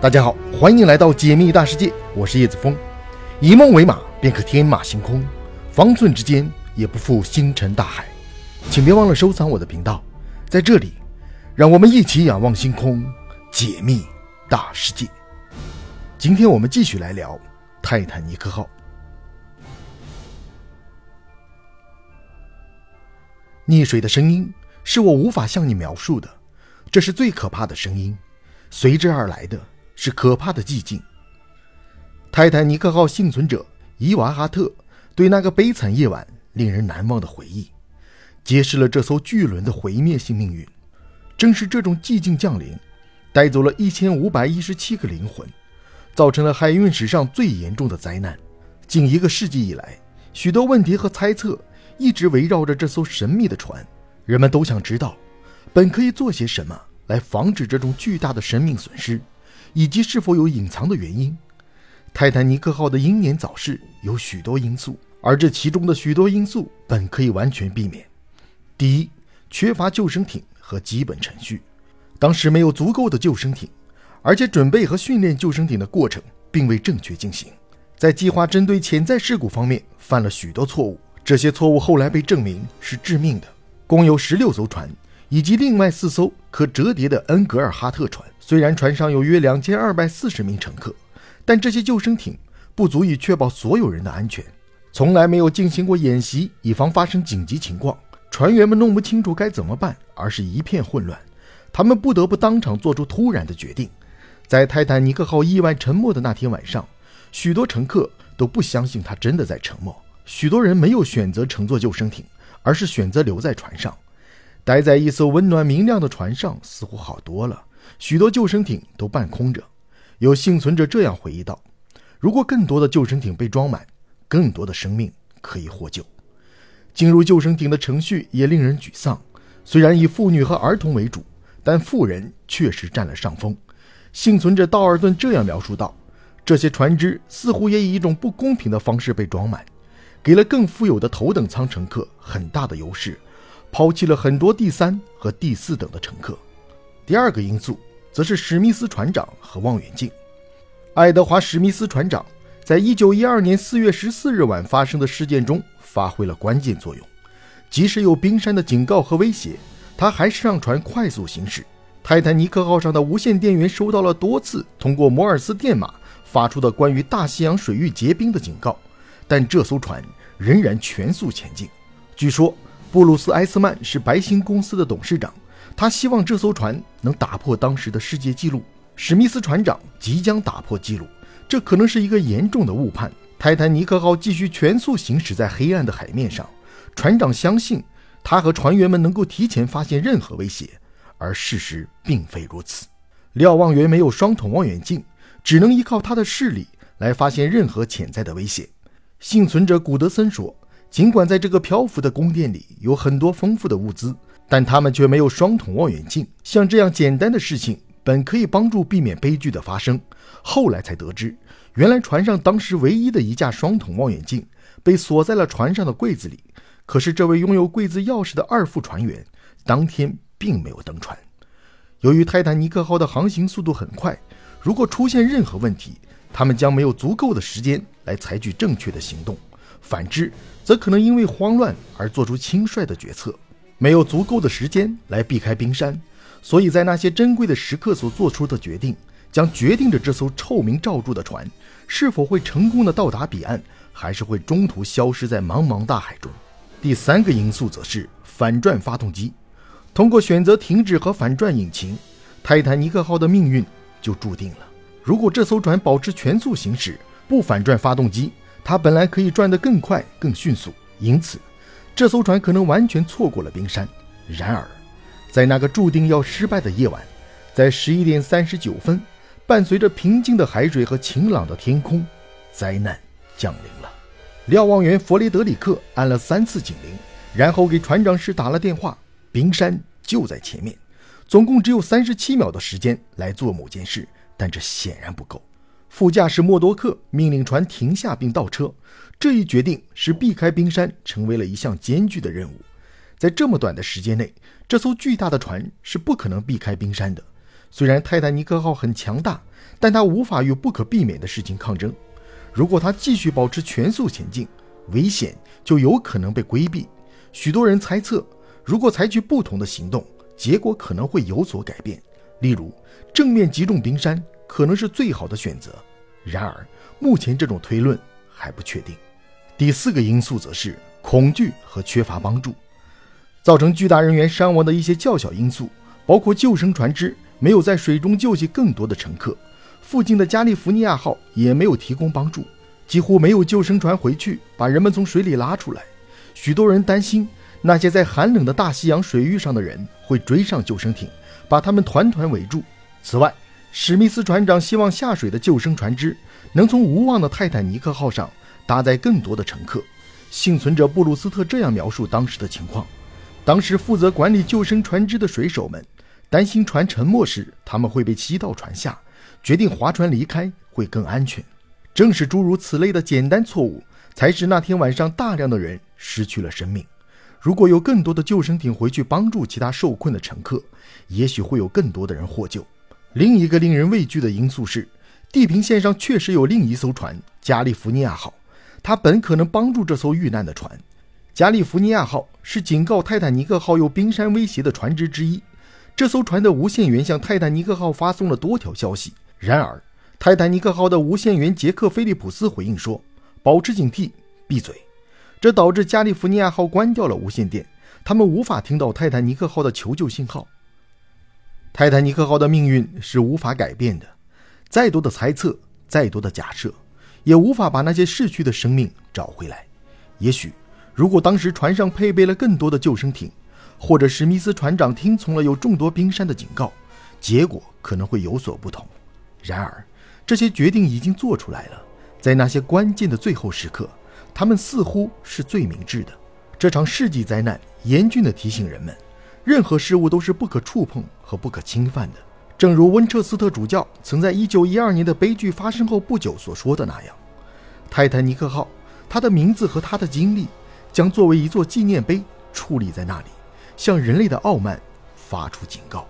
大家好，欢迎来到解密大世界，我是叶子峰。以梦为马，便可天马行空；方寸之间，也不负星辰大海。请别忘了收藏我的频道，在这里，让我们一起仰望星空，解密大世界。今天我们继续来聊泰坦尼克号。溺水的声音是我无法向你描述的，这是最可怕的声音，随之而来的。是可怕的寂静。泰坦尼克号幸存者伊娃哈特对那个悲惨夜晚令人难忘的回忆，揭示了这艘巨轮的毁灭性命运。正是这种寂静降临，带走了一千五百一十七个灵魂，造成了海运史上最严重的灾难。近一个世纪以来，许多问题和猜测一直围绕着这艘神秘的船。人们都想知道，本可以做些什么来防止这种巨大的生命损失。以及是否有隐藏的原因？泰坦尼克号的英年早逝有许多因素，而这其中的许多因素本可以完全避免。第一，缺乏救生艇和基本程序，当时没有足够的救生艇，而且准备和训练救生艇的过程并未正确进行，在计划针对潜在事故方面犯了许多错误，这些错误后来被证明是致命的。共有十六艘船。以及另外四艘可折叠的恩格尔哈特船，虽然船上有约两千二百四十名乘客，但这些救生艇不足以确保所有人的安全。从来没有进行过演习，以防发生紧急情况。船员们弄不清楚该怎么办，而是一片混乱。他们不得不当场做出突然的决定。在泰坦尼克号意外沉没的那天晚上，许多乘客都不相信它真的在沉没。许多人没有选择乘坐救生艇，而是选择留在船上。待在一艘温暖明亮的船上，似乎好多了。许多救生艇都半空着。有幸存者这样回忆道：“如果更多的救生艇被装满，更多的生命可以获救。”进入救生艇的程序也令人沮丧。虽然以妇女和儿童为主，但妇人确实占了上风。幸存者道尔顿这样描述道：“这些船只似乎也以一种不公平的方式被装满，给了更富有的头等舱乘客很大的优势。”抛弃了很多第三和第四等的乘客。第二个因素则是史密斯船长和望远镜。爱德华·史密斯船长在一九一二年四月十四日晚发生的事件中发挥了关键作用。即使有冰山的警告和威胁，他还是让船快速行驶。泰坦尼克号上的无线电源收到了多次通过摩尔斯电码发出的关于大西洋水域结冰的警告，但这艘船仍然全速前进。据说。布鲁斯·埃斯曼是白星公司的董事长，他希望这艘船能打破当时的世界纪录。史密斯船长即将打破纪录，这可能是一个严重的误判。泰坦尼克号继续全速行驶在黑暗的海面上，船长相信他和船员们能够提前发现任何威胁，而事实并非如此。瞭望员没有双筒望远镜，只能依靠他的视力来发现任何潜在的危险。幸存者古德森说。尽管在这个漂浮的宫殿里有很多丰富的物资，但他们却没有双筒望远镜。像这样简单的事情，本可以帮助避免悲剧的发生。后来才得知，原来船上当时唯一的一架双筒望远镜被锁在了船上的柜子里。可是，这位拥有柜子钥匙的二副船员当天并没有登船。由于泰坦尼克号的航行速度很快，如果出现任何问题，他们将没有足够的时间来采取正确的行动。反之，则可能因为慌乱而做出轻率的决策，没有足够的时间来避开冰山，所以在那些珍贵的时刻所做出的决定，将决定着这艘臭名昭著的船是否会成功的到达彼岸，还是会中途消失在茫茫大海中。第三个因素则是反转发动机。通过选择停止和反转引擎，泰坦尼克号的命运就注定了。如果这艘船保持全速行驶，不反转发动机，他本来可以转得更快、更迅速，因此这艘船可能完全错过了冰山。然而，在那个注定要失败的夜晚，在十一点三十九分，伴随着平静的海水和晴朗的天空，灾难降临了。瞭望员弗雷德里克按了三次警铃，然后给船长室打了电话。冰山就在前面，总共只有三十七秒的时间来做某件事，但这显然不够。副驾驶默多克命令船停下并倒车，这一决定使避开冰山成为了一项艰巨的任务。在这么短的时间内，这艘巨大的船是不可能避开冰山的。虽然泰坦尼克号很强大，但它无法与不可避免的事情抗争。如果它继续保持全速前进，危险就有可能被规避。许多人猜测，如果采取不同的行动，结果可能会有所改变。例如，正面击中冰山可能是最好的选择。然而，目前这种推论还不确定。第四个因素则是恐惧和缺乏帮助，造成巨大人员伤亡的一些较小因素，包括救生船只没有在水中救起更多的乘客，附近的加利福尼亚号也没有提供帮助，几乎没有救生船回去把人们从水里拉出来。许多人担心那些在寒冷的大西洋水域上的人会追上救生艇，把他们团团围住。此外，史密斯船长希望下水的救生船只能从无望的泰坦尼克号上搭载更多的乘客。幸存者布鲁斯特这样描述当时的情况：当时负责管理救生船只的水手们担心船沉没时他们会被吸到船下，决定划船离开会更安全。正是诸如此类的简单错误，才使那天晚上大量的人失去了生命。如果有更多的救生艇回去帮助其他受困的乘客，也许会有更多的人获救。另一个令人畏惧的因素是，地平线上确实有另一艘船“加利福尼亚号”，它本可能帮助这艘遇难的船。“加利福尼亚号”是警告泰坦尼克号有冰山威胁的船只之一。这艘船的无线员向泰坦尼克号发送了多条消息。然而，泰坦尼克号的无线员杰克·菲利普斯回应说：“保持警惕，闭嘴。”这导致加利福尼亚号关掉了无线电，他们无法听到泰坦尼克号的求救信号。泰坦尼克号的命运是无法改变的，再多的猜测，再多的假设，也无法把那些逝去的生命找回来。也许，如果当时船上配备了更多的救生艇，或者史密斯船长听从了有众多冰山的警告，结果可能会有所不同。然而，这些决定已经做出来了，在那些关键的最后时刻，他们似乎是最明智的。这场世纪灾难严峻地提醒人们。任何事物都是不可触碰和不可侵犯的，正如温彻斯特主教曾在1912年的悲剧发生后不久所说的那样：“泰坦尼克号，它的名字和它的经历将作为一座纪念碑矗立在那里，向人类的傲慢发出警告。”